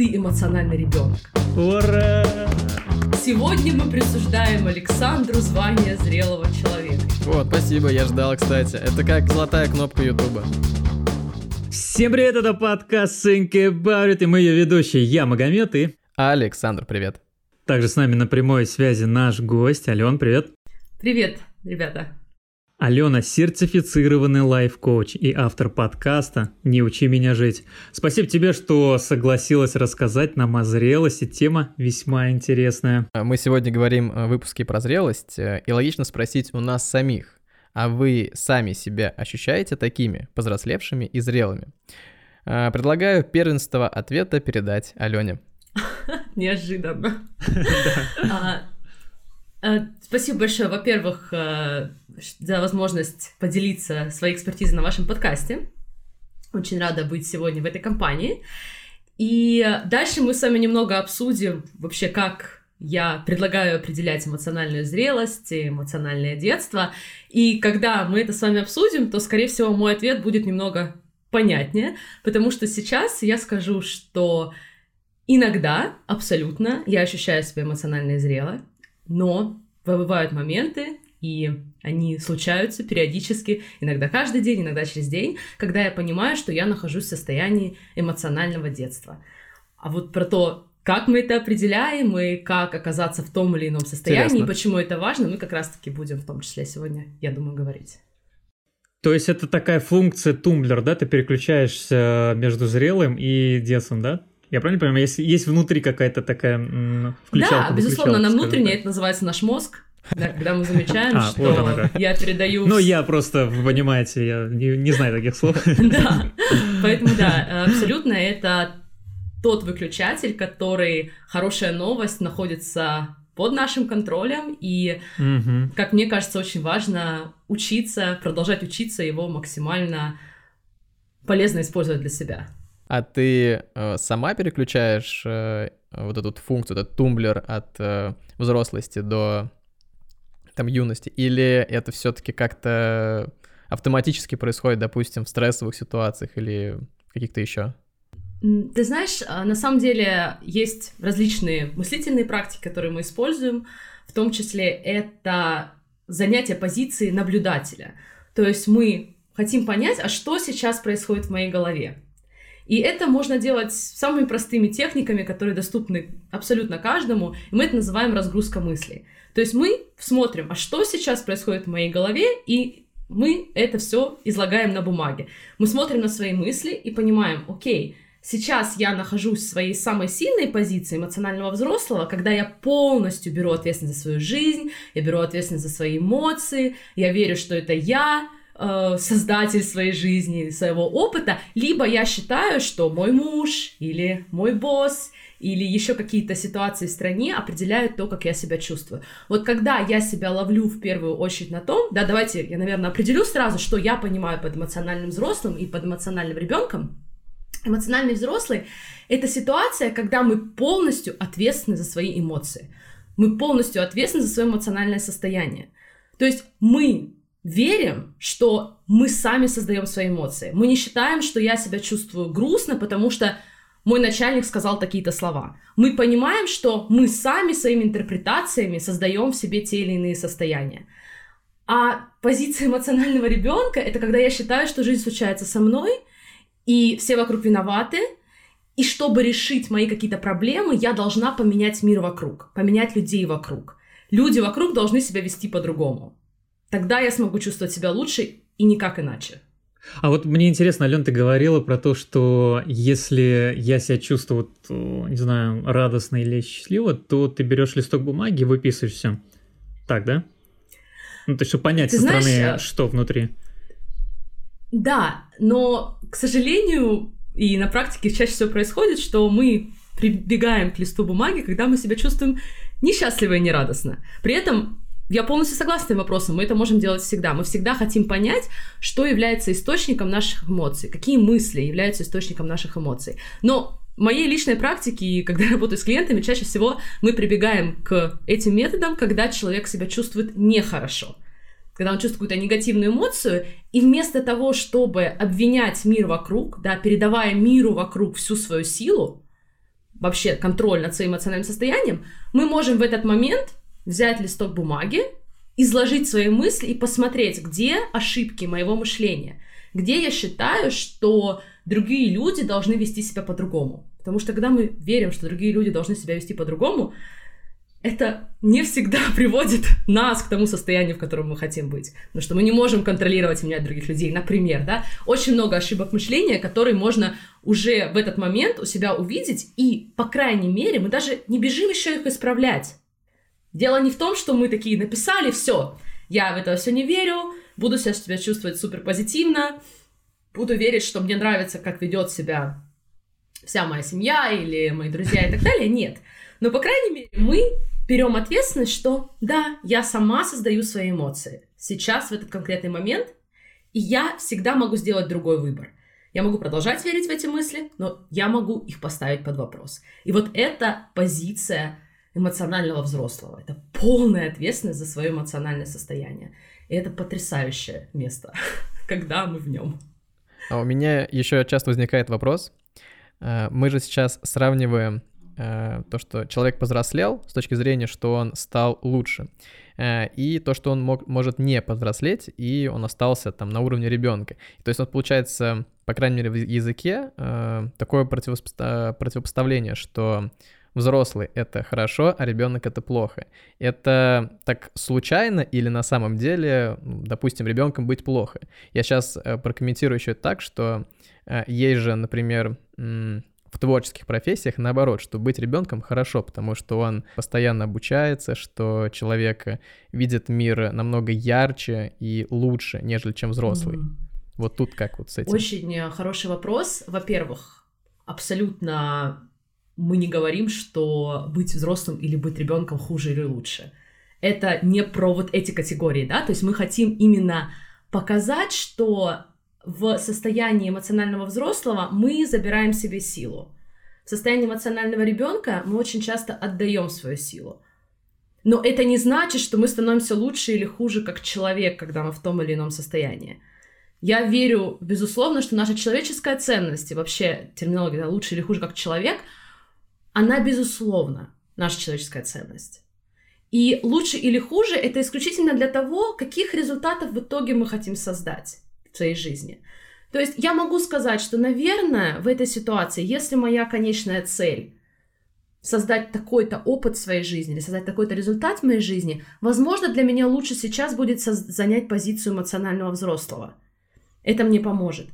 ты эмоциональный ребенок. Ура! Сегодня мы присуждаем Александру звание зрелого человека. Вот, спасибо, я ждал, кстати. Это как золотая кнопка Ютуба. Всем привет, это подкаст Think About It, и мы ее ведущие, я Магомед и... Александр, привет. Также с нами на прямой связи наш гость, Ален, привет. Привет, ребята. Алена – сертифицированный лайф-коуч и автор подкаста «Не учи меня жить». Спасибо тебе, что согласилась рассказать нам о зрелости. Тема весьма интересная. Мы сегодня говорим в выпуске про зрелость, э, и логично спросить у нас самих, а вы сами себя ощущаете такими, повзрослевшими и зрелыми? Э, предлагаю первенство ответа передать Алене. Неожиданно. А, спасибо большое, во-первых, э, за возможность поделиться своей экспертизой на вашем подкасте. Очень рада быть сегодня в этой компании. И дальше мы с вами немного обсудим вообще, как я предлагаю определять эмоциональную зрелость, эмоциональное детство. И когда мы это с вами обсудим, то, скорее всего, мой ответ будет немного понятнее, потому что сейчас я скажу, что иногда, абсолютно, я ощущаю себя эмоционально зрело, но бывают моменты, и они случаются периодически, иногда каждый день, иногда через день, когда я понимаю, что я нахожусь в состоянии эмоционального детства. А вот про то, как мы это определяем и как оказаться в том или ином состоянии, Интересно. и почему это важно, мы как раз-таки будем в том числе сегодня, я думаю, говорить. То есть это такая функция тумблер, да? Ты переключаешься между зрелым и детством, да? Я правильно понимаю? Есть, есть внутри какая-то такая включалка? Да, безусловно, на внутреннее это называется наш мозг. Да, когда мы замечаем, а, что вот я передаю... Ну, я просто, вы понимаете, я не, не знаю таких слов. Да, поэтому да, абсолютно это тот выключатель, который, хорошая новость, находится под нашим контролем, и, угу. как мне кажется, очень важно учиться, продолжать учиться его максимально полезно использовать для себя. А ты э, сама переключаешь э, вот эту функцию, этот тумблер от э, взрослости до там юности, или это все-таки как-то автоматически происходит, допустим, в стрессовых ситуациях или каких-то еще? Ты знаешь, а, на самом деле есть различные мыслительные практики, которые мы используем, в том числе это занятие позиции наблюдателя. То есть мы хотим понять, а что сейчас происходит в моей голове. И это можно делать самыми простыми техниками, которые доступны абсолютно каждому, и мы это называем разгрузка мыслей. То есть мы смотрим, а что сейчас происходит в моей голове, и мы это все излагаем на бумаге. Мы смотрим на свои мысли и понимаем, окей, сейчас я нахожусь в своей самой сильной позиции эмоционального взрослого, когда я полностью беру ответственность за свою жизнь, я беру ответственность за свои эмоции, я верю, что это я, э, создатель своей жизни, своего опыта, либо я считаю, что мой муж или мой босс или еще какие-то ситуации в стране определяют то, как я себя чувствую. Вот когда я себя ловлю в первую очередь на том, да, давайте я, наверное, определю сразу, что я понимаю под эмоциональным взрослым и под эмоциональным ребенком. Эмоциональный взрослый — это ситуация, когда мы полностью ответственны за свои эмоции. Мы полностью ответственны за свое эмоциональное состояние. То есть мы верим, что мы сами создаем свои эмоции. Мы не считаем, что я себя чувствую грустно, потому что мой начальник сказал такие-то слова. Мы понимаем, что мы сами своими интерпретациями создаем в себе те или иные состояния. А позиция эмоционального ребенка это когда я считаю, что жизнь случается со мной, и все вокруг виноваты, и чтобы решить мои какие-то проблемы, я должна поменять мир вокруг, поменять людей вокруг. Люди вокруг должны себя вести по-другому. Тогда я смогу чувствовать себя лучше и никак иначе. А вот мне интересно, Ален, ты говорила про то, что если я себя чувствую, вот, не знаю, радостно или счастливо, то ты берешь листок бумаги и выписываешь все. Так, да? Ну, то есть, чтобы понять ты со знаешь, стороны, а что внутри. Да, но, к сожалению, и на практике чаще всего происходит, что мы прибегаем к листу бумаги, когда мы себя чувствуем несчастливо и нерадостно. При этом я полностью согласна с вопросом. Мы это можем делать всегда. Мы всегда хотим понять, что является источником наших эмоций, какие мысли являются источником наших эмоций. Но в моей личной практике, когда я работаю с клиентами, чаще всего мы прибегаем к этим методам, когда человек себя чувствует нехорошо когда он чувствует какую-то негативную эмоцию, и вместо того, чтобы обвинять мир вокруг, да, передавая миру вокруг всю свою силу, вообще контроль над своим эмоциональным состоянием, мы можем в этот момент взять листок бумаги, изложить свои мысли и посмотреть, где ошибки моего мышления, где я считаю, что другие люди должны вести себя по-другому. Потому что когда мы верим, что другие люди должны себя вести по-другому, это не всегда приводит нас к тому состоянию, в котором мы хотим быть. Потому что мы не можем контролировать и других людей. Например, да, очень много ошибок мышления, которые можно уже в этот момент у себя увидеть, и, по крайней мере, мы даже не бежим еще их исправлять. Дело не в том, что мы такие написали, все, я в это все не верю, буду себя чувствовать супер позитивно, буду верить, что мне нравится, как ведет себя вся моя семья или мои друзья и так далее. Нет. Но, по крайней мере, мы берем ответственность, что да, я сама создаю свои эмоции. Сейчас, в этот конкретный момент, и я всегда могу сделать другой выбор. Я могу продолжать верить в эти мысли, но я могу их поставить под вопрос. И вот эта позиция эмоционального взрослого. Это полная ответственность за свое эмоциональное состояние. И это потрясающее место, когда мы в нем. А у меня еще часто возникает вопрос. Э, мы же сейчас сравниваем э, то, что человек повзрослел с точки зрения, что он стал лучше, э, и то, что он мог, может не повзрослеть, и он остался там на уровне ребенка. То есть вот получается, по крайней мере, в языке такое противопоставление, что взрослый — это хорошо, а ребенок — это плохо. Это так случайно или на самом деле, ну, допустим, ребенком быть плохо? Я сейчас э, прокомментирую еще так, что э, есть же, например, в творческих профессиях наоборот, что быть ребенком хорошо, потому что он постоянно обучается, что человек видит мир намного ярче и лучше, нежели чем взрослый. Вот тут как вот с этим? Очень э, хороший вопрос. Во-первых, абсолютно мы не говорим, что быть взрослым или быть ребенком хуже или лучше. Это не про вот эти категории, да, то есть мы хотим именно показать, что в состоянии эмоционального взрослого мы забираем себе силу. В состоянии эмоционального ребенка мы очень часто отдаем свою силу. Но это не значит, что мы становимся лучше или хуже как человек, когда мы в том или ином состоянии. Я верю, безусловно, что наша человеческая ценность и вообще терминология да, лучше или хуже как человек – она, безусловно, наша человеческая ценность. И лучше или хуже это исключительно для того, каких результатов в итоге мы хотим создать в своей жизни. То есть я могу сказать, что, наверное, в этой ситуации, если моя конечная цель создать такой-то опыт в своей жизни или создать такой-то результат в моей жизни, возможно, для меня лучше сейчас будет занять позицию эмоционального взрослого. Это мне поможет.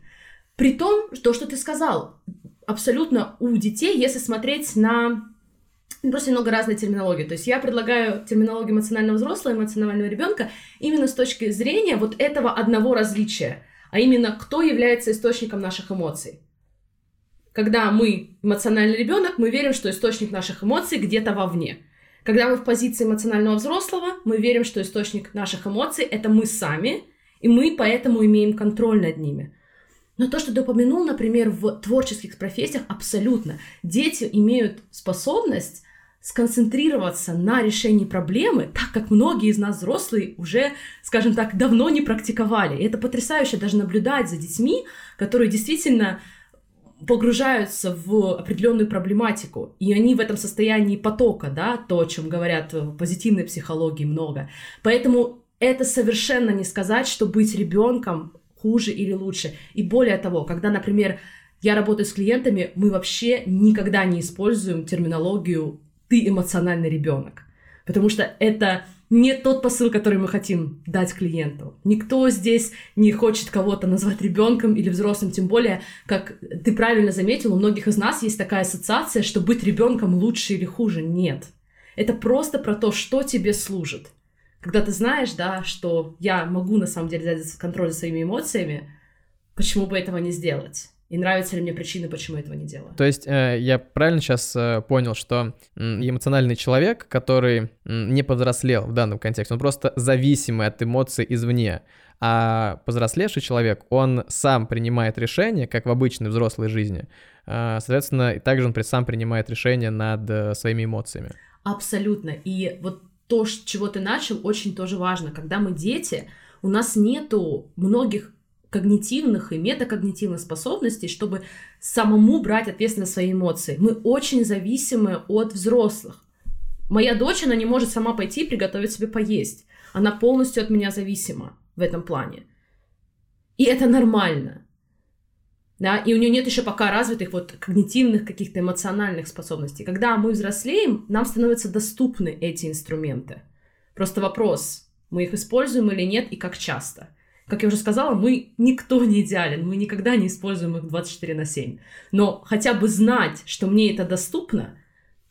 При том, то, что ты сказал, абсолютно у детей, если смотреть на ну, просто немного разной терминологии. То есть я предлагаю терминологию эмоционального взрослого, эмоционального ребенка именно с точки зрения вот этого одного различия, а именно кто является источником наших эмоций. Когда мы эмоциональный ребенок, мы верим, что источник наших эмоций где-то вовне. Когда мы в позиции эмоционального взрослого, мы верим, что источник наших эмоций это мы сами, и мы поэтому имеем контроль над ними. Но то, что ты упомянул, например, в творческих профессиях, абсолютно. Дети имеют способность сконцентрироваться на решении проблемы, так как многие из нас взрослые уже, скажем так, давно не практиковали. И это потрясающе даже наблюдать за детьми, которые действительно погружаются в определенную проблематику, и они в этом состоянии потока, да, то, о чем говорят в позитивной психологии много. Поэтому это совершенно не сказать, что быть ребенком хуже или лучше. И более того, когда, например, я работаю с клиентами, мы вообще никогда не используем терминологию «ты эмоциональный ребенок», потому что это не тот посыл, который мы хотим дать клиенту. Никто здесь не хочет кого-то назвать ребенком или взрослым, тем более, как ты правильно заметил, у многих из нас есть такая ассоциация, что быть ребенком лучше или хуже. Нет. Это просто про то, что тебе служит когда ты знаешь, да, что я могу на самом деле взять контроль за своими эмоциями, почему бы этого не сделать? И нравятся ли мне причины, почему этого не делаю. То есть э, я правильно сейчас э, понял, что эмоциональный человек, который не повзрослел в данном контексте, он просто зависимый от эмоций извне. А повзрослевший человек, он сам принимает решения, как в обычной взрослой жизни. Э, соответственно, и также он сам принимает решения над э, своими эмоциями. Абсолютно. И вот то, чего ты начал, очень тоже важно. Когда мы дети, у нас нету многих когнитивных и метакогнитивных способностей, чтобы самому брать ответственность за свои эмоции. Мы очень зависимы от взрослых. Моя дочь, она не может сама пойти и приготовить себе поесть. Она полностью от меня зависима в этом плане. И это нормально. Да, и у нее нет еще пока развитых вот когнитивных каких-то эмоциональных способностей. Когда мы взрослеем, нам становятся доступны эти инструменты. Просто вопрос, мы их используем или нет и как часто. Как я уже сказала, мы никто не идеален, мы никогда не используем их 24 на 7. Но хотя бы знать, что мне это доступно,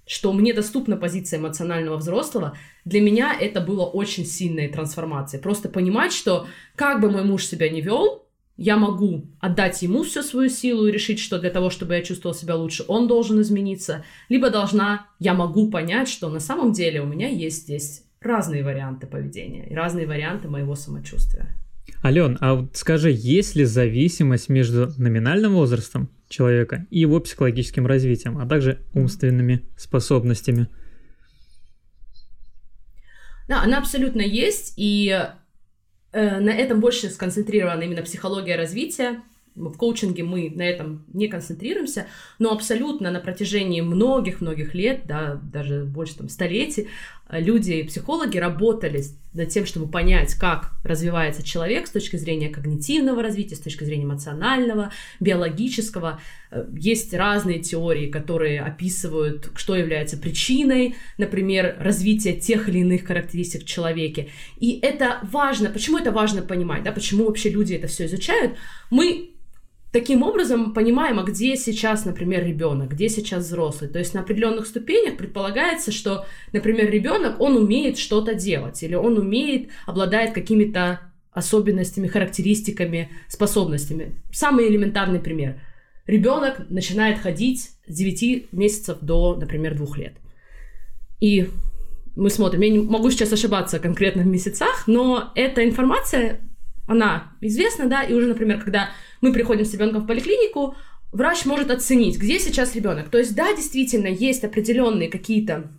что мне доступна позиция эмоционального взрослого, для меня это было очень сильной трансформацией. Просто понимать, что как бы мой муж себя не вел, я могу отдать ему всю свою силу и решить, что для того, чтобы я чувствовал себя лучше, он должен измениться, либо должна, я могу понять, что на самом деле у меня есть здесь разные варианты поведения и разные варианты моего самочувствия. Ален, а вот скажи, есть ли зависимость между номинальным возрастом человека и его психологическим развитием, а также умственными способностями? Да, она абсолютно есть, и на этом больше сконцентрирована именно психология развития, в коучинге мы на этом не концентрируемся, но абсолютно на протяжении многих-многих лет, да, даже больше там столетий, э, люди, психологи работали над тем, чтобы понять, как развивается человек с точки зрения когнитивного развития, с точки зрения эмоционального, биологического. Э, есть разные теории, которые описывают, что является причиной, например, развития тех или иных характеристик в человеке. И это важно. Почему это важно понимать? Да? Почему вообще люди это все изучают? Мы таким образом понимаем, а где сейчас, например, ребенок, где сейчас взрослый. То есть на определенных ступенях предполагается, что, например, ребенок, он умеет что-то делать, или он умеет, обладает какими-то особенностями, характеристиками, способностями. Самый элементарный пример. Ребенок начинает ходить с 9 месяцев до, например, 2 лет. И мы смотрим, я не могу сейчас ошибаться конкретно в месяцах, но эта информация, она известна, да, и уже, например, когда мы приходим с ребенком в поликлинику, врач может оценить, где сейчас ребенок. То есть, да, действительно, есть определенные какие-то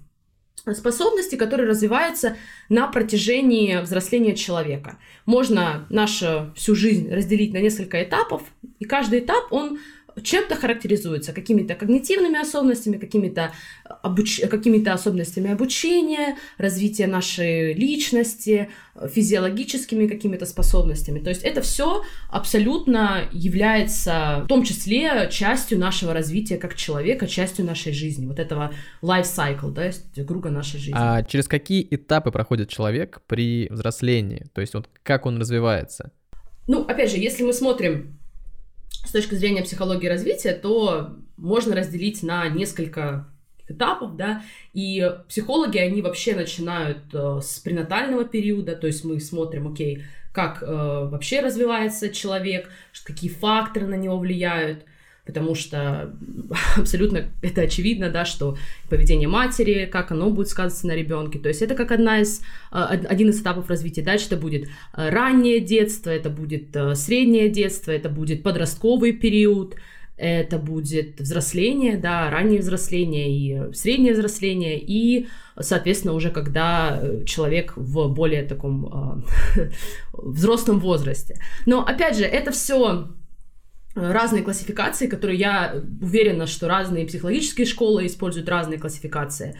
способности, которые развиваются на протяжении взросления человека. Можно нашу всю жизнь разделить на несколько этапов, и каждый этап, он чем-то характеризуется, какими-то когнитивными особенностями, какими-то обуч... какими особенностями обучения, развития нашей личности, физиологическими какими-то способностями. То есть это все абсолютно является в том числе частью нашего развития как человека, частью нашей жизни, вот этого life cycle, да, круга нашей жизни. А через какие этапы проходит человек при взрослении? То есть вот как он развивается? Ну, опять же, если мы смотрим с точки зрения психологии развития, то можно разделить на несколько этапов, да, и психологи, они вообще начинают э, с пренатального периода, то есть мы смотрим, окей, как э, вообще развивается человек, какие факторы на него влияют, потому что абсолютно это очевидно, да, что поведение матери, как оно будет сказываться на ребенке, то есть это как одна из, а, один из этапов развития. Дальше это будет а, раннее детство, это будет а, среднее детство, это будет подростковый период, это будет взросление, да, раннее взросление и среднее взросление, и, соответственно, уже когда э, человек в более таком э, взрослом возрасте. Но, опять же, это все разные классификации, которые я уверена, что разные психологические школы используют разные классификации.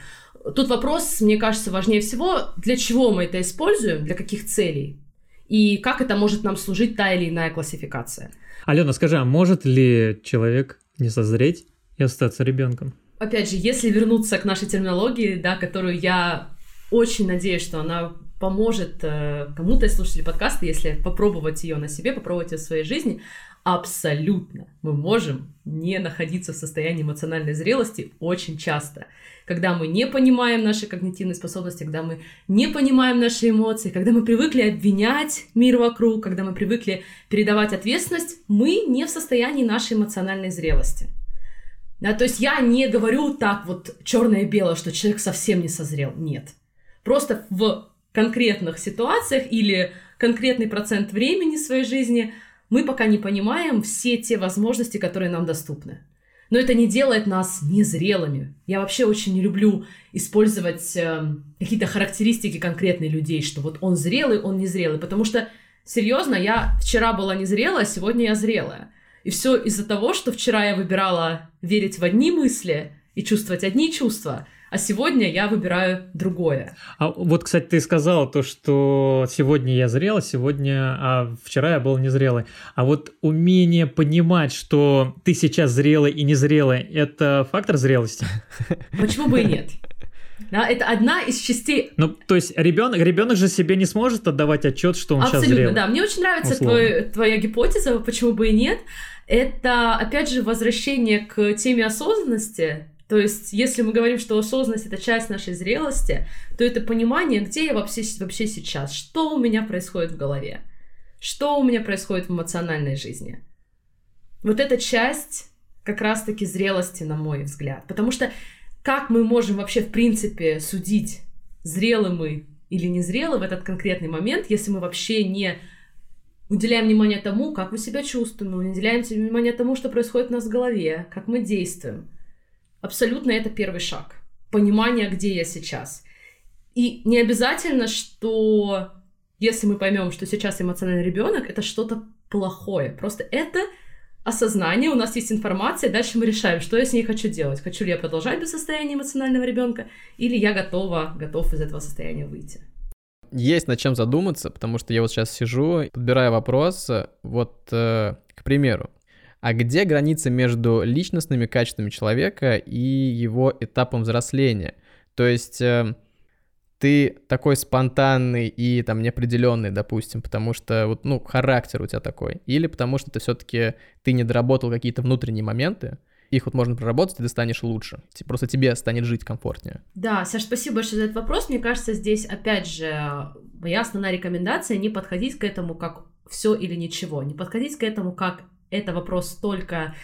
Тут вопрос, мне кажется, важнее всего, для чего мы это используем, для каких целей, и как это может нам служить та или иная классификация. Алена, скажи, а может ли человек не созреть и остаться ребенком? Опять же, если вернуться к нашей терминологии, да, которую я очень надеюсь, что она поможет э, кому-то из слушателей подкаста, если попробовать ее на себе, попробовать ее в своей жизни, абсолютно мы можем не находиться в состоянии эмоциональной зрелости очень часто. Когда мы не понимаем наши когнитивные способности, когда мы не понимаем наши эмоции, когда мы привыкли обвинять мир вокруг, когда мы привыкли передавать ответственность, мы не в состоянии нашей эмоциональной зрелости. Да, то есть я не говорю так вот черное и белое, что человек совсем не созрел. Нет. Просто в конкретных ситуациях или конкретный процент времени своей жизни – мы пока не понимаем все те возможности, которые нам доступны. Но это не делает нас незрелыми. Я вообще очень не люблю использовать э, какие-то характеристики конкретных людей, что вот он зрелый, он незрелый, потому что Серьезно, я вчера была незрелая, сегодня я зрелая. И все из-за того, что вчера я выбирала верить в одни мысли и чувствовать одни чувства, а сегодня я выбираю другое. А вот, кстати, ты сказала то, что сегодня я зрела, сегодня, а вчера я был незрелый. А вот умение понимать, что ты сейчас зрелый и незрелый, это фактор зрелости? Почему бы и нет? Да, это одна из частей. Ну, то есть ребенок, ребенок же себе не сможет отдавать отчет, что он Абсолютно, сейчас зрел. да. Мне очень нравится твой, твоя гипотеза, почему бы и нет. Это, опять же, возвращение к теме осознанности. То есть, если мы говорим, что осознанность — это часть нашей зрелости, то это понимание, где я вообще, вообще сейчас, что у меня происходит в голове, что у меня происходит в эмоциональной жизни. Вот эта часть как раз-таки зрелости, на мой взгляд. Потому что как мы можем вообще, в принципе, судить, зрелы мы или не зрелы в этот конкретный момент, если мы вообще не уделяем внимание тому, как мы себя чувствуем, мы уделяем внимание тому, что происходит у нас в голове, как мы действуем. Абсолютно это первый шаг. Понимание, где я сейчас. И не обязательно, что если мы поймем, что сейчас эмоциональный ребенок, это что-то плохое. Просто это осознание, у нас есть информация, дальше мы решаем, что я с ней хочу делать. Хочу ли я продолжать без состояния эмоционального ребенка, или я готова, готов из этого состояния выйти. Есть над чем задуматься, потому что я вот сейчас сижу, подбираю вопрос, вот, э, к примеру, а где граница между личностными качествами человека и его этапом взросления? То есть... Э, ты такой спонтанный и там неопределенный, допустим, потому что вот, ну, характер у тебя такой, или потому что ты все-таки ты не доработал какие-то внутренние моменты, их вот можно проработать, и ты станешь лучше. Просто тебе станет жить комфортнее. Да, Саш, спасибо большое за этот вопрос. Мне кажется, здесь, опять же, моя основная рекомендация не подходить к этому как все или ничего. Не подходить к этому как это вопрос только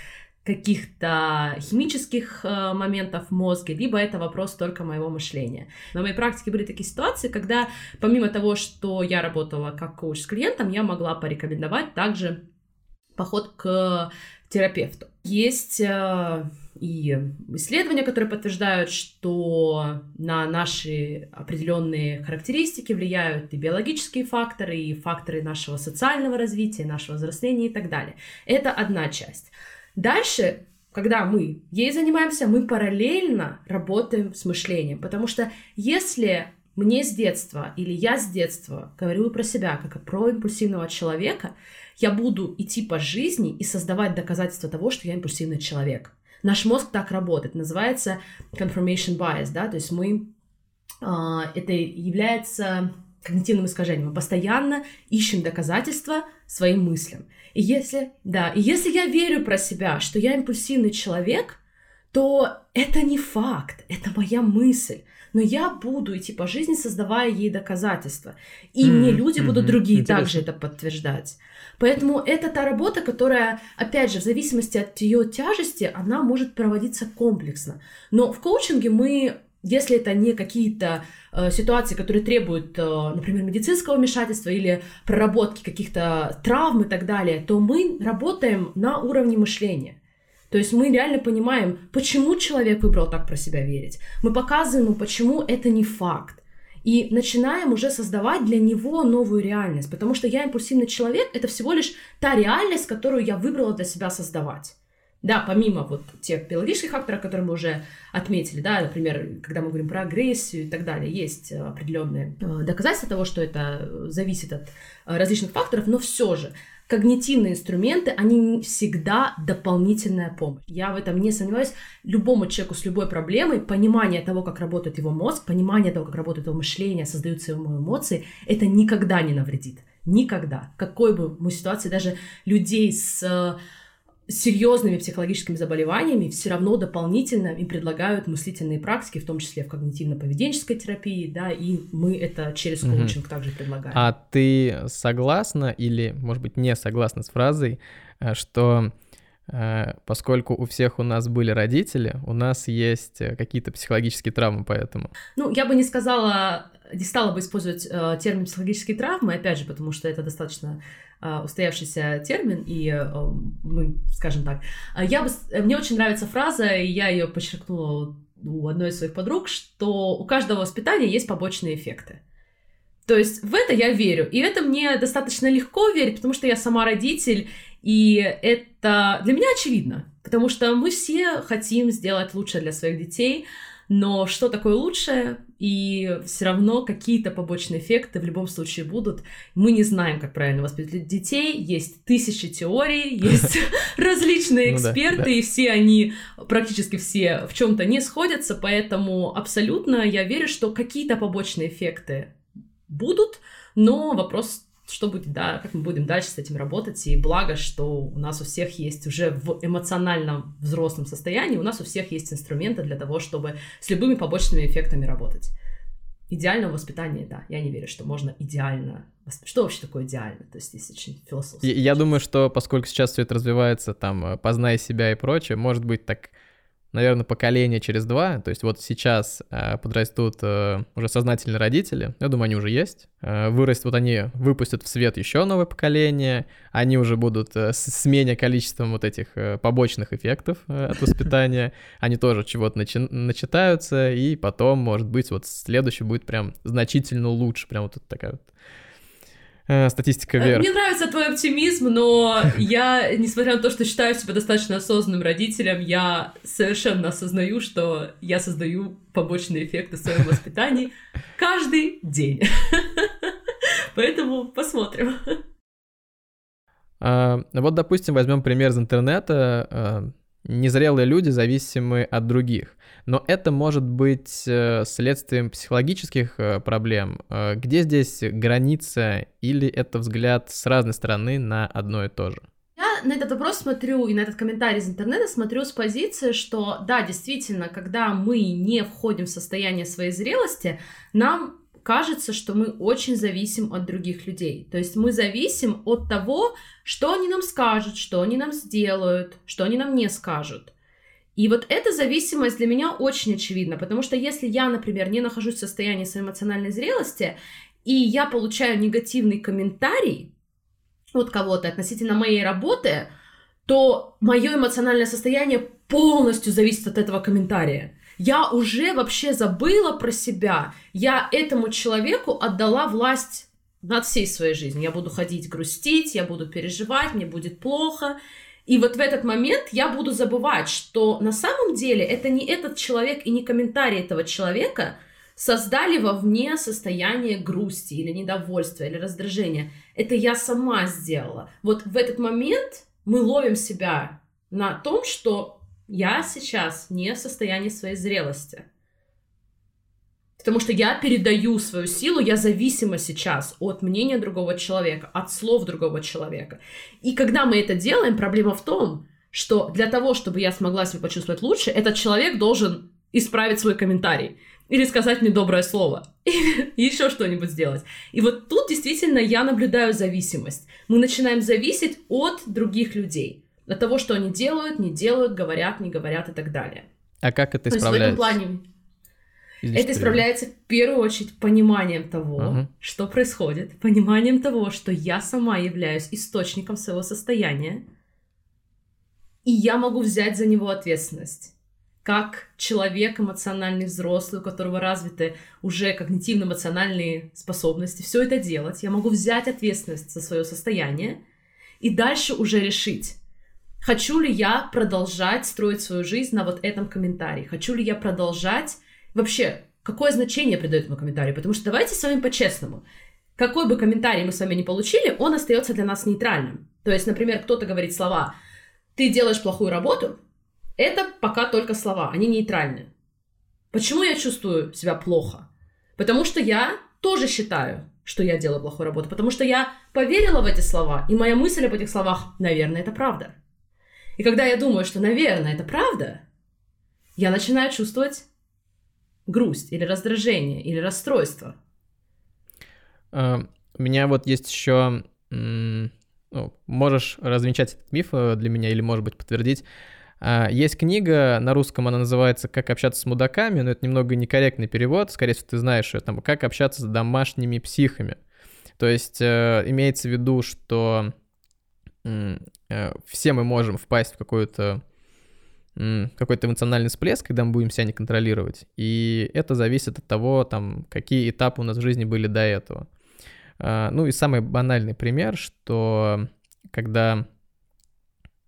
каких-то химических э, моментов в мозге, либо это вопрос только моего мышления. На моей практике были такие ситуации, когда помимо того, что я работала как коуч с клиентом, я могла порекомендовать также поход к терапевту. Есть э, и исследования, которые подтверждают, что на наши определенные характеристики влияют и биологические факторы, и факторы нашего социального развития, нашего взросления и так далее. Это одна часть. Дальше, когда мы ей занимаемся, мы параллельно работаем с мышлением, потому что если мне с детства или я с детства говорю про себя как про импульсивного человека, я буду идти по жизни и создавать доказательства того, что я импульсивный человек. Наш мозг так работает, называется confirmation bias, да, то есть мы, э, это является когнитивным искажением. Мы постоянно ищем доказательства своим мыслям. И если, да, и если я верю про себя, что я импульсивный человек, то это не факт, это моя мысль. Но я буду идти по жизни, создавая ей доказательства. И mm-hmm. мне люди mm-hmm. будут другие Интересно. также это подтверждать. Поэтому это та работа, которая, опять же, в зависимости от ее тяжести, она может проводиться комплексно. Но в коучинге мы если это не какие-то э, ситуации, которые требуют, э, например, медицинского вмешательства или проработки каких-то травм и так далее, то мы работаем на уровне мышления. То есть мы реально понимаем, почему человек выбрал так про себя верить. Мы показываем ему, почему это не факт. И начинаем уже создавать для него новую реальность. Потому что я импульсивный человек, это всего лишь та реальность, которую я выбрала для себя создавать. Да, помимо вот тех биологических факторов, которые мы уже отметили, да, например, когда мы говорим про агрессию и так далее, есть определенные э, доказательства того, что это зависит от э, различных факторов, но все же когнитивные инструменты, они всегда дополнительная помощь. Я в этом не сомневаюсь. Любому человеку с любой проблемой, понимание того, как работает его мозг, понимание того, как работает его мышление, создаются ему эмоции, это никогда не навредит. Никогда. Какой бы мы ситуации, даже людей с серьезными психологическими заболеваниями все равно дополнительно им предлагают мыслительные практики, в том числе в когнитивно-поведенческой терапии, да, и мы это через коучинг mm-hmm. также предлагаем. А ты согласна или, может быть, не согласна с фразой, э, что поскольку у всех у нас были родители, у нас есть э, какие-то психологические травмы поэтому? Ну, я бы не сказала, не стала бы использовать э, термин психологические травмы, опять же, потому что это достаточно а, устоявшийся термин, и э, мы, скажем так, а я бы, мне очень нравится фраза, и я ее подчеркнула у одной из своих подруг, что у каждого воспитания есть побочные эффекты. То есть в это я верю. И это мне достаточно легко верить, потому что я сама родитель, и это для меня очевидно. Потому что мы все хотим сделать лучше для своих детей, но что такое лучшее, и все равно какие-то побочные эффекты в любом случае будут. Мы не знаем, как правильно воспитывать детей, есть тысячи теорий, есть различные ну эксперты, и все они, практически все, в чем-то не сходятся, поэтому абсолютно я верю, что какие-то побочные эффекты будут, но вопрос что будет, да, как мы будем дальше с этим работать, и благо, что у нас у всех есть уже в эмоциональном взрослом состоянии, у нас у всех есть инструменты для того, чтобы с любыми побочными эффектами работать. Идеального воспитания, да, я не верю, что можно идеально... Что вообще такое идеально? То есть здесь очень философски. Я, я думаю, что поскольку сейчас все это развивается, там, э, познай себя и прочее, может быть так наверное, поколение через два. То есть вот сейчас э, подрастут э, уже сознательные родители, я думаю, они уже есть. Э, вырастут, вот они выпустят в свет еще новое поколение, они уже будут э, с менее количеством вот этих э, побочных эффектов э, от воспитания, они тоже чего-то начи- начитаются, и потом, может быть, вот следующий будет прям значительно лучше, прям вот такая вот статистика э, вверх. Мне нравится твой оптимизм, но я, несмотря на то, что считаю себя достаточно осознанным родителем, я совершенно осознаю, что я создаю побочные эффекты в своем воспитании каждый день. Поэтому посмотрим. А, вот, допустим, возьмем пример из интернета. А, незрелые люди зависимы от других. Но это может быть э, следствием психологических э, проблем. Э, где здесь граница или это взгляд с разной стороны на одно и то же? Я на этот вопрос смотрю и на этот комментарий из интернета смотрю с позиции, что да, действительно, когда мы не входим в состояние своей зрелости, нам кажется, что мы очень зависим от других людей. То есть мы зависим от того, что они нам скажут, что они нам сделают, что они нам не скажут. И вот эта зависимость для меня очень очевидна, потому что если я, например, не нахожусь в состоянии своей эмоциональной зрелости, и я получаю негативный комментарий от кого-то относительно моей работы, то мое эмоциональное состояние полностью зависит от этого комментария. Я уже вообще забыла про себя. Я этому человеку отдала власть над всей своей жизнью. Я буду ходить грустить, я буду переживать, мне будет плохо. И вот в этот момент я буду забывать, что на самом деле это не этот человек и не комментарий этого человека создали вовне состояние грусти или недовольства или раздражения. Это я сама сделала. Вот в этот момент мы ловим себя на том, что я сейчас не в состоянии своей зрелости. Потому что я передаю свою силу, я зависима сейчас от мнения другого человека, от слов другого человека. И когда мы это делаем, проблема в том, что для того, чтобы я смогла себя почувствовать лучше, этот человек должен исправить свой комментарий или сказать мне доброе слово, или еще что-нибудь сделать. И вот тут действительно я наблюдаю зависимость. Мы начинаем зависеть от других людей, от того, что они делают, не делают, говорят, не говорят и так далее. А как это исправляется? То есть в этом плане это исправляется в первую очередь пониманием того, uh-huh. что происходит, пониманием того, что я сама являюсь источником своего состояния, и я могу взять за него ответственность. Как человек эмоциональный взрослый, у которого развиты уже когнитивно-эмоциональные способности, все это делать, я могу взять ответственность за свое состояние и дальше уже решить, хочу ли я продолжать строить свою жизнь на вот этом комментарии, хочу ли я продолжать вообще, какое значение придает этому комментарию? Потому что давайте с вами по-честному. Какой бы комментарий мы с вами не получили, он остается для нас нейтральным. То есть, например, кто-то говорит слова «ты делаешь плохую работу», это пока только слова, они нейтральны. Почему я чувствую себя плохо? Потому что я тоже считаю, что я делаю плохую работу, потому что я поверила в эти слова, и моя мысль об этих словах, наверное, это правда. И когда я думаю, что, наверное, это правда, я начинаю чувствовать грусть или раздражение или расстройство. Uh, у меня вот есть еще, ну, можешь развенчать этот миф э, для меня или, может быть, подтвердить. Uh, есть книга, на русском она называется «Как общаться с мудаками», но это немного некорректный перевод, скорее всего, ты знаешь ее, там, «Как общаться с домашними психами». То есть uh, имеется в виду, что все мы можем впасть в какую-то какой-то эмоциональный всплеск, когда мы будем себя не контролировать. И это зависит от того, там, какие этапы у нас в жизни были до этого. А, ну и самый банальный пример, что когда,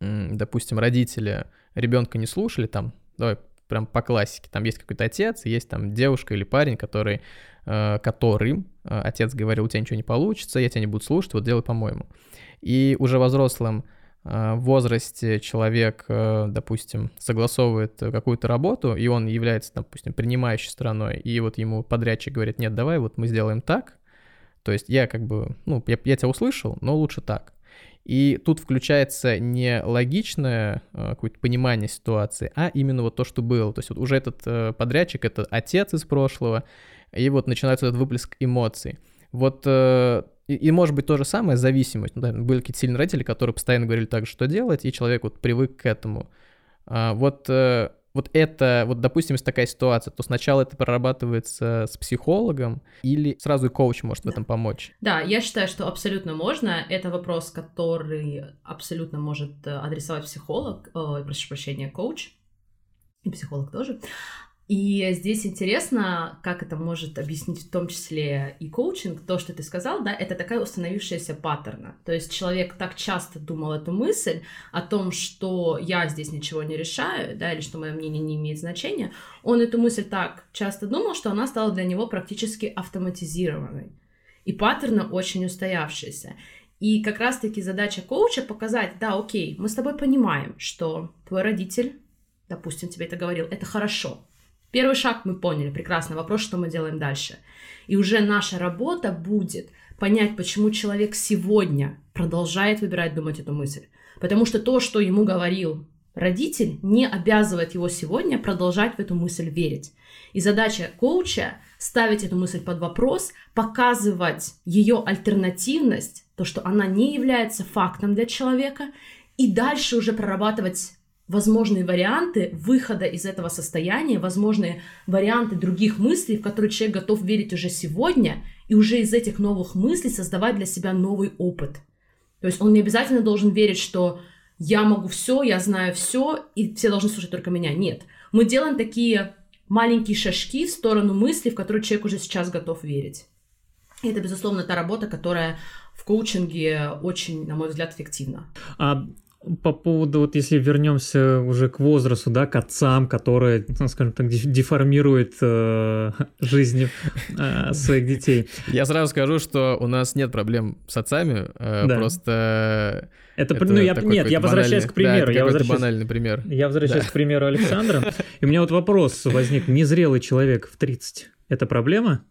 допустим, родители ребенка не слушали, там, давай прям по классике, там есть какой-то отец, есть там девушка или парень, который, э, которым э, отец говорил, у тебя ничего не получится, я тебя не буду слушать, вот делай по-моему. И уже взрослым возрасте человек, э, допустим, согласовывает какую-то работу, и он является, допустим, принимающей стороной, и вот ему подрядчик говорит, нет, давай вот мы сделаем так, то есть я как бы, ну, я, я тебя услышал, но лучше так. И тут включается не логичное э, какое-то понимание ситуации, а именно вот то, что было. То есть вот уже этот подрядчик — это отец из прошлого, и вот начинается этот выплеск эмоций. Вот и, и может быть то же самое, зависимость. Ну, да, были какие-то сильные родители, которые постоянно говорили так, что делать, и человек вот привык к этому. А, вот, э, вот это, вот допустим, если такая ситуация, то сначала это прорабатывается с психологом, или сразу и коуч может да. в этом помочь? Да, я считаю, что абсолютно можно. Это вопрос, который абсолютно может э, адресовать психолог, э, прошу прощения, коуч, и психолог тоже. И здесь интересно, как это может объяснить в том числе и коучинг, то, что ты сказал, да, это такая установившаяся паттерна. То есть человек так часто думал эту мысль о том, что я здесь ничего не решаю, да, или что мое мнение не имеет значения, он эту мысль так часто думал, что она стала для него практически автоматизированной. И паттерны очень устоявшиеся. И как раз-таки задача коуча показать, да, окей, мы с тобой понимаем, что твой родитель, допустим, тебе это говорил, это хорошо, Первый шаг мы поняли, прекрасно. Вопрос, что мы делаем дальше. И уже наша работа будет понять, почему человек сегодня продолжает выбирать думать эту мысль. Потому что то, что ему говорил родитель, не обязывает его сегодня продолжать в эту мысль верить. И задача коуча ставить эту мысль под вопрос, показывать ее альтернативность, то, что она не является фактом для человека, и дальше уже прорабатывать возможные варианты выхода из этого состояния, возможные варианты других мыслей, в которые человек готов верить уже сегодня, и уже из этих новых мыслей создавать для себя новый опыт. То есть он не обязательно должен верить, что я могу все, я знаю все, и все должны слушать только меня. Нет. Мы делаем такие маленькие шажки в сторону мысли, в которые человек уже сейчас готов верить. И это, безусловно, та работа, которая в коучинге очень, на мой взгляд, эффективна. А по поводу, вот если вернемся уже к возрасту, да, к отцам, которые, ну, скажем так, деформируют э, жизни э, своих детей. Я сразу скажу, что у нас нет проблем с отцами, э, да. просто... Это, это ну, я, нет, я возвращаюсь к примеру. Да, это я возвращаюсь, банальный пример. Я возвращаюсь да. к примеру Александра. И у меня вот вопрос возник. Незрелый человек в 30 – это проблема?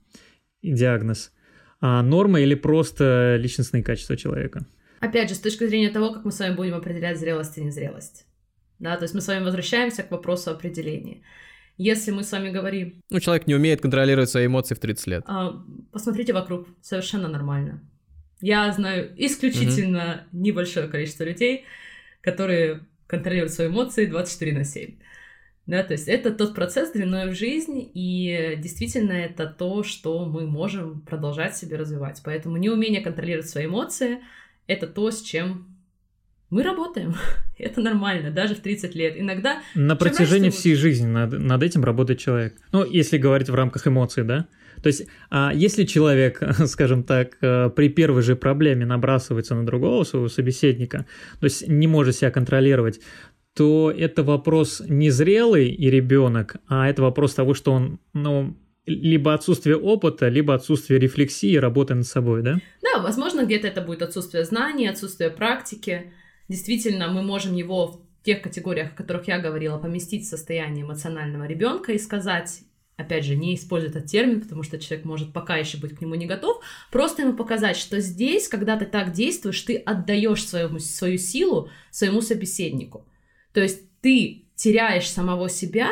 Диагноз? А норма или просто личностные качества человека? Опять же, с точки зрения того, как мы с вами будем определять зрелость и незрелость. Да, то есть мы с вами возвращаемся к вопросу определения. Если мы с вами говорим... Ну, человек не умеет контролировать свои эмоции в 30 лет. А, посмотрите вокруг, совершенно нормально. Я знаю исключительно mm-hmm. небольшое количество людей, которые контролируют свои эмоции 24 на 7. Да, то есть это тот процесс длиной в жизнь, и действительно это то, что мы можем продолжать себе развивать. Поэтому неумение контролировать свои эмоции — это то, с чем мы работаем. это нормально, даже в 30 лет. Иногда... На протяжении всей жизни над, над этим работает человек. Ну, если говорить в рамках эмоций, да? То есть, а если человек, скажем так, э, при первой же проблеме набрасывается на другого своего собеседника, то есть не может себя контролировать, то это вопрос не зрелый и ребенок, а это вопрос того, что он, ну, либо отсутствие опыта, либо отсутствие рефлексии, работы над собой, да? Да, возможно, где-то это будет отсутствие знаний, отсутствие практики. Действительно, мы можем его в тех категориях, о которых я говорила, поместить в состояние эмоционального ребенка и сказать, опять же, не используя этот термин, потому что человек может пока еще быть к нему не готов, просто ему показать, что здесь, когда ты так действуешь, ты отдаешь свою, свою силу своему собеседнику. То есть ты теряешь самого себя,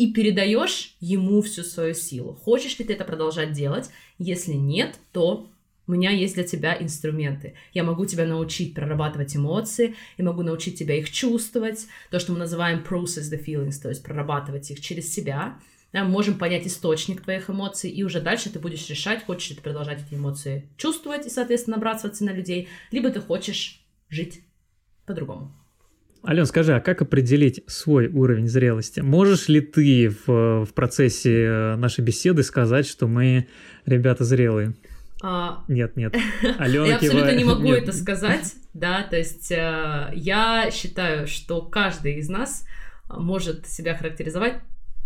и передаешь ему всю свою силу. Хочешь ли ты это продолжать делать? Если нет, то у меня есть для тебя инструменты. Я могу тебя научить прорабатывать эмоции, я могу научить тебя их чувствовать, то, что мы называем process the feelings, то есть прорабатывать их через себя. Да, мы можем понять источник твоих эмоций, и уже дальше ты будешь решать, хочешь ли ты продолжать эти эмоции чувствовать и, соответственно, набрасываться на людей, либо ты хочешь жить по-другому. Ален, скажи, а как определить свой уровень зрелости? Можешь ли ты в, в процессе э, нашей беседы сказать, что мы ребята зрелые? А... Нет, нет. Алена я абсолютно кивает. не могу Нет. это сказать, да, то есть э, я считаю, что каждый из нас может себя характеризовать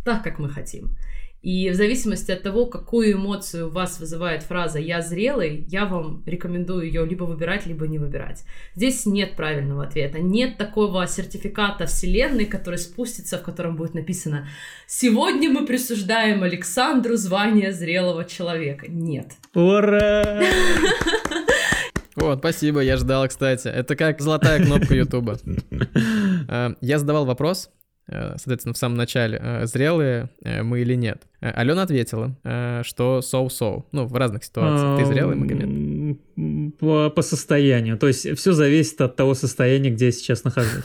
так, как мы хотим. И в зависимости от того, какую эмоцию у вас вызывает фраза «я зрелый», я вам рекомендую ее либо выбирать, либо не выбирать. Здесь нет правильного ответа. Нет такого сертификата вселенной, который спустится, в котором будет написано «Сегодня мы присуждаем Александру звание зрелого человека». Нет. Ура! Вот, спасибо, я ждал, кстати. Это как золотая кнопка Ютуба. Э, Я задавал вопрос, соответственно, в самом начале, э, зрелые э, мы или нет. Э, Алена ответила, э, что so-so, ну, в разных ситуациях. Ты зрелый, Магомед? По, по состоянию. То есть все зависит от того состояния, где я сейчас нахожусь.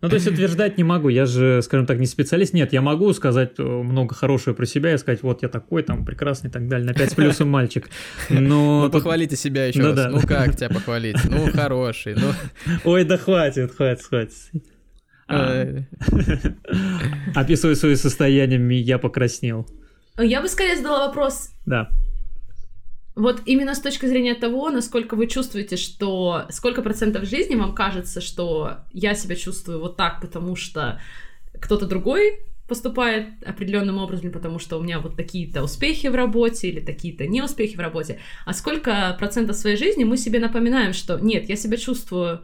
Ну, то есть утверждать не могу, я же, скажем так, не специалист. Нет, я могу сказать э, много хорошего про себя и сказать, вот я такой, там, прекрасный и так далее, на 5 с плюсом мальчик. Но Ну, тут- похвалите себя еще Да-да. раз. Ну, как тебя похвалить? Ну, хороший, ну... Ой, да хватит, хватит, хватит. А, Описывая свое состояние, я покраснел. Я бы скорее задала вопрос, Да. Вот именно с точки зрения того, насколько вы чувствуете, что сколько процентов жизни вам кажется, что я себя чувствую вот так, потому что кто-то другой поступает определенным образом, потому что у меня вот такие-то успехи в работе или такие-то неуспехи в работе, а сколько процентов своей жизни мы себе напоминаем, что нет, я себя чувствую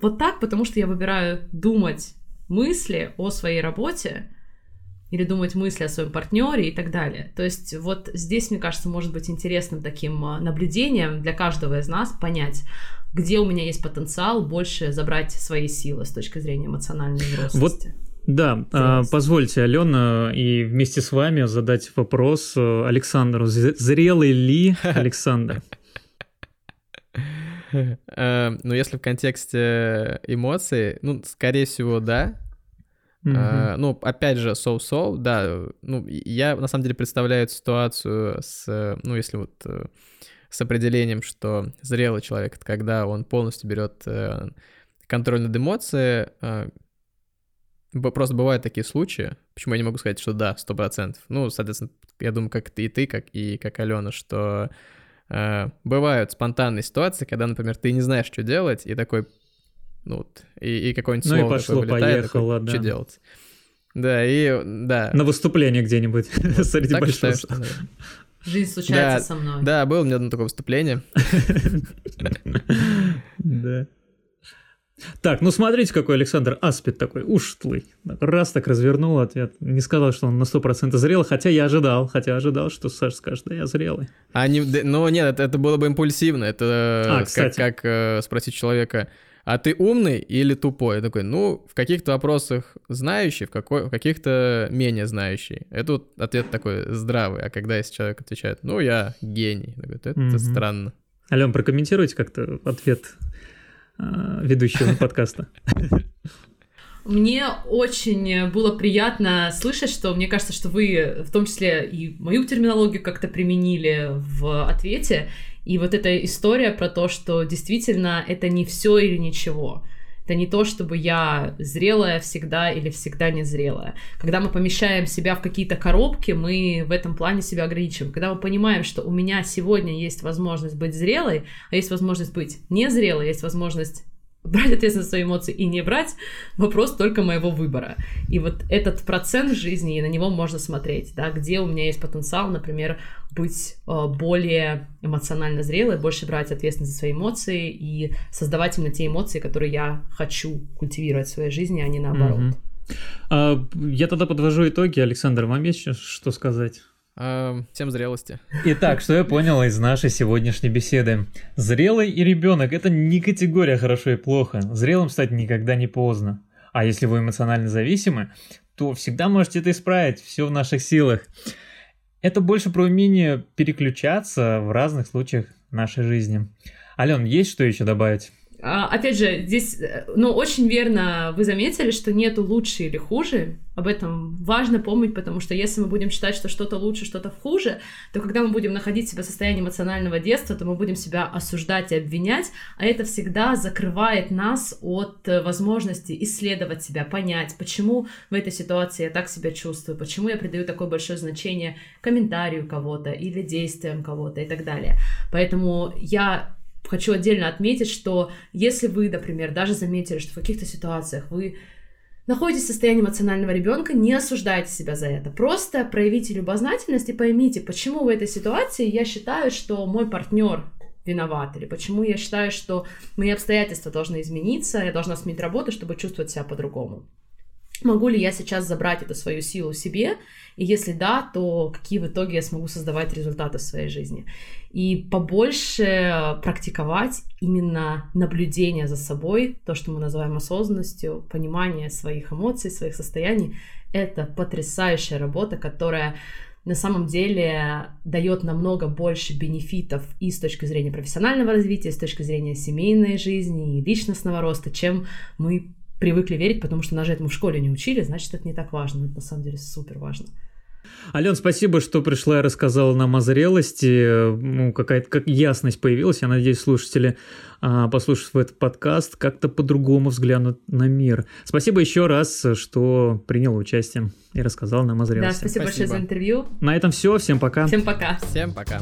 вот так, потому что я выбираю думать мысли о своей работе, или думать мысли о своем партнере и так далее. То есть вот здесь, мне кажется, может быть интересным таким а, наблюдением для каждого из нас понять, где у меня есть потенциал больше забрать свои силы с точки зрения эмоциональной взрослости. Да, а, позвольте, Алена, и вместе с вами задать вопрос э, Александру. Зрелый ли Александр? Э, Ну, если в контексте эмоций, ну, скорее всего, да. А, Ну, опять же, so-so, да. Ну, я на самом деле представляю эту ситуацию с, э, ну, если вот э, с определением, что зрелый человек — это когда он полностью берет э, контроль над эмоцией. э, б- Просто бывают такие случаи. Почему я не могу сказать, что да, сто процентов? Ну, соответственно, я думаю, как ты и ты, как и как Алена, что э, бывают спонтанные ситуации, когда, например, ты не знаешь, что делать, и такой, ну, вот, и, и какое-нибудь Ну и слово пошло, такое вылетает, поехало, такой, что да. делать? Да, и да. На выступление где-нибудь среди так большого считаю, что, наверное. Жизнь случается Да, со мной. Да, было у меня одно такое выступление. Да. Так, ну смотрите, какой Александр Аспид такой ушлый. Раз так развернул ответ. Не сказал, что он на 100% зрелый, хотя я ожидал, хотя ожидал, что Саша скажет, да я зрелый. А не, ну нет, это, это было бы импульсивно. Это А, как, кстати. как, э, спросить человека, а ты умный или тупой? Я такой, ну, в каких-то вопросах знающий, в, какой, в каких-то менее знающий. Это вот ответ такой здравый. А когда если человек отвечает, ну, я гений, я говорю, это Мгм. странно. Ален, прокомментируйте как-то ответ ведущего подкаста. Мне очень было приятно слышать, что мне кажется, что вы в том числе и мою терминологию как-то применили в ответе. И вот эта история про то, что действительно это не все или ничего. Это не то, чтобы я зрелая всегда или всегда не зрелая. Когда мы помещаем себя в какие-то коробки, мы в этом плане себя ограничиваем. Когда мы понимаем, что у меня сегодня есть возможность быть зрелой, а есть возможность быть незрелой, есть возможность брать ответственность за свои эмоции и не брать, вопрос только моего выбора. И вот этот процент жизни, и на него можно смотреть, да, где у меня есть потенциал, например, быть э, более эмоционально зрелой, больше брать ответственность за свои эмоции и создавать именно те эмоции, которые я хочу культивировать в своей жизни, а не наоборот. А, Я тогда подвожу итоги. Александр, вам есть что сказать? А, всем зрелости. Итак, что я понял из нашей сегодняшней беседы. Зрелый и ребенок – это не категория хорошо и плохо. Зрелым стать никогда не поздно. А если вы эмоционально зависимы, то всегда можете это исправить, все в наших силах. Это больше про умение переключаться в разных случаях нашей жизни. Ален, есть что еще добавить? А, опять же, здесь, э, ну, очень верно вы заметили, что нету лучше или хуже. Об этом важно помнить, потому что если мы будем считать, что что-то лучше, что-то хуже, то когда мы будем находить себя в состоянии эмоционального детства, то мы будем себя осуждать и обвинять, а это всегда закрывает нас от э, возможности исследовать себя, понять, почему в этой ситуации я так себя чувствую, почему я придаю такое большое значение комментарию кого-то или действиям кого-то и так далее. Поэтому я хочу отдельно отметить, что если вы, например, даже заметили, что в каких-то ситуациях вы находитесь в состоянии эмоционального ребенка, не осуждайте себя за это. Просто проявите любознательность и поймите, почему в этой ситуации я считаю, что мой партнер виноват, или почему я считаю, что мои обстоятельства должны измениться, я должна сменить работу, чтобы чувствовать себя по-другому. Могу ли я сейчас забрать эту свою силу себе? И если да, то какие в итоге я смогу создавать результаты в своей жизни? И побольше практиковать именно наблюдение за собой, то, что мы называем осознанностью, понимание своих эмоций, своих состояний. Это потрясающая работа, которая на самом деле дает намного больше бенефитов и с точки зрения профессионального развития, и с точки зрения семейной жизни и личностного роста, чем мы привыкли верить, потому что нас же этому в школе не учили, значит, это не так важно. Это на самом деле супер важно. Ален, спасибо, что пришла и рассказала нам о зрелости. Ну, какая-то как ясность появилась. Я надеюсь, слушатели, а, послушав этот подкаст, как-то по-другому взглянут на мир. Спасибо еще раз, что принял участие и рассказал нам о зрелости. Да, спасибо, спасибо. большое за интервью. На этом все. Всем пока. Всем пока. Всем пока.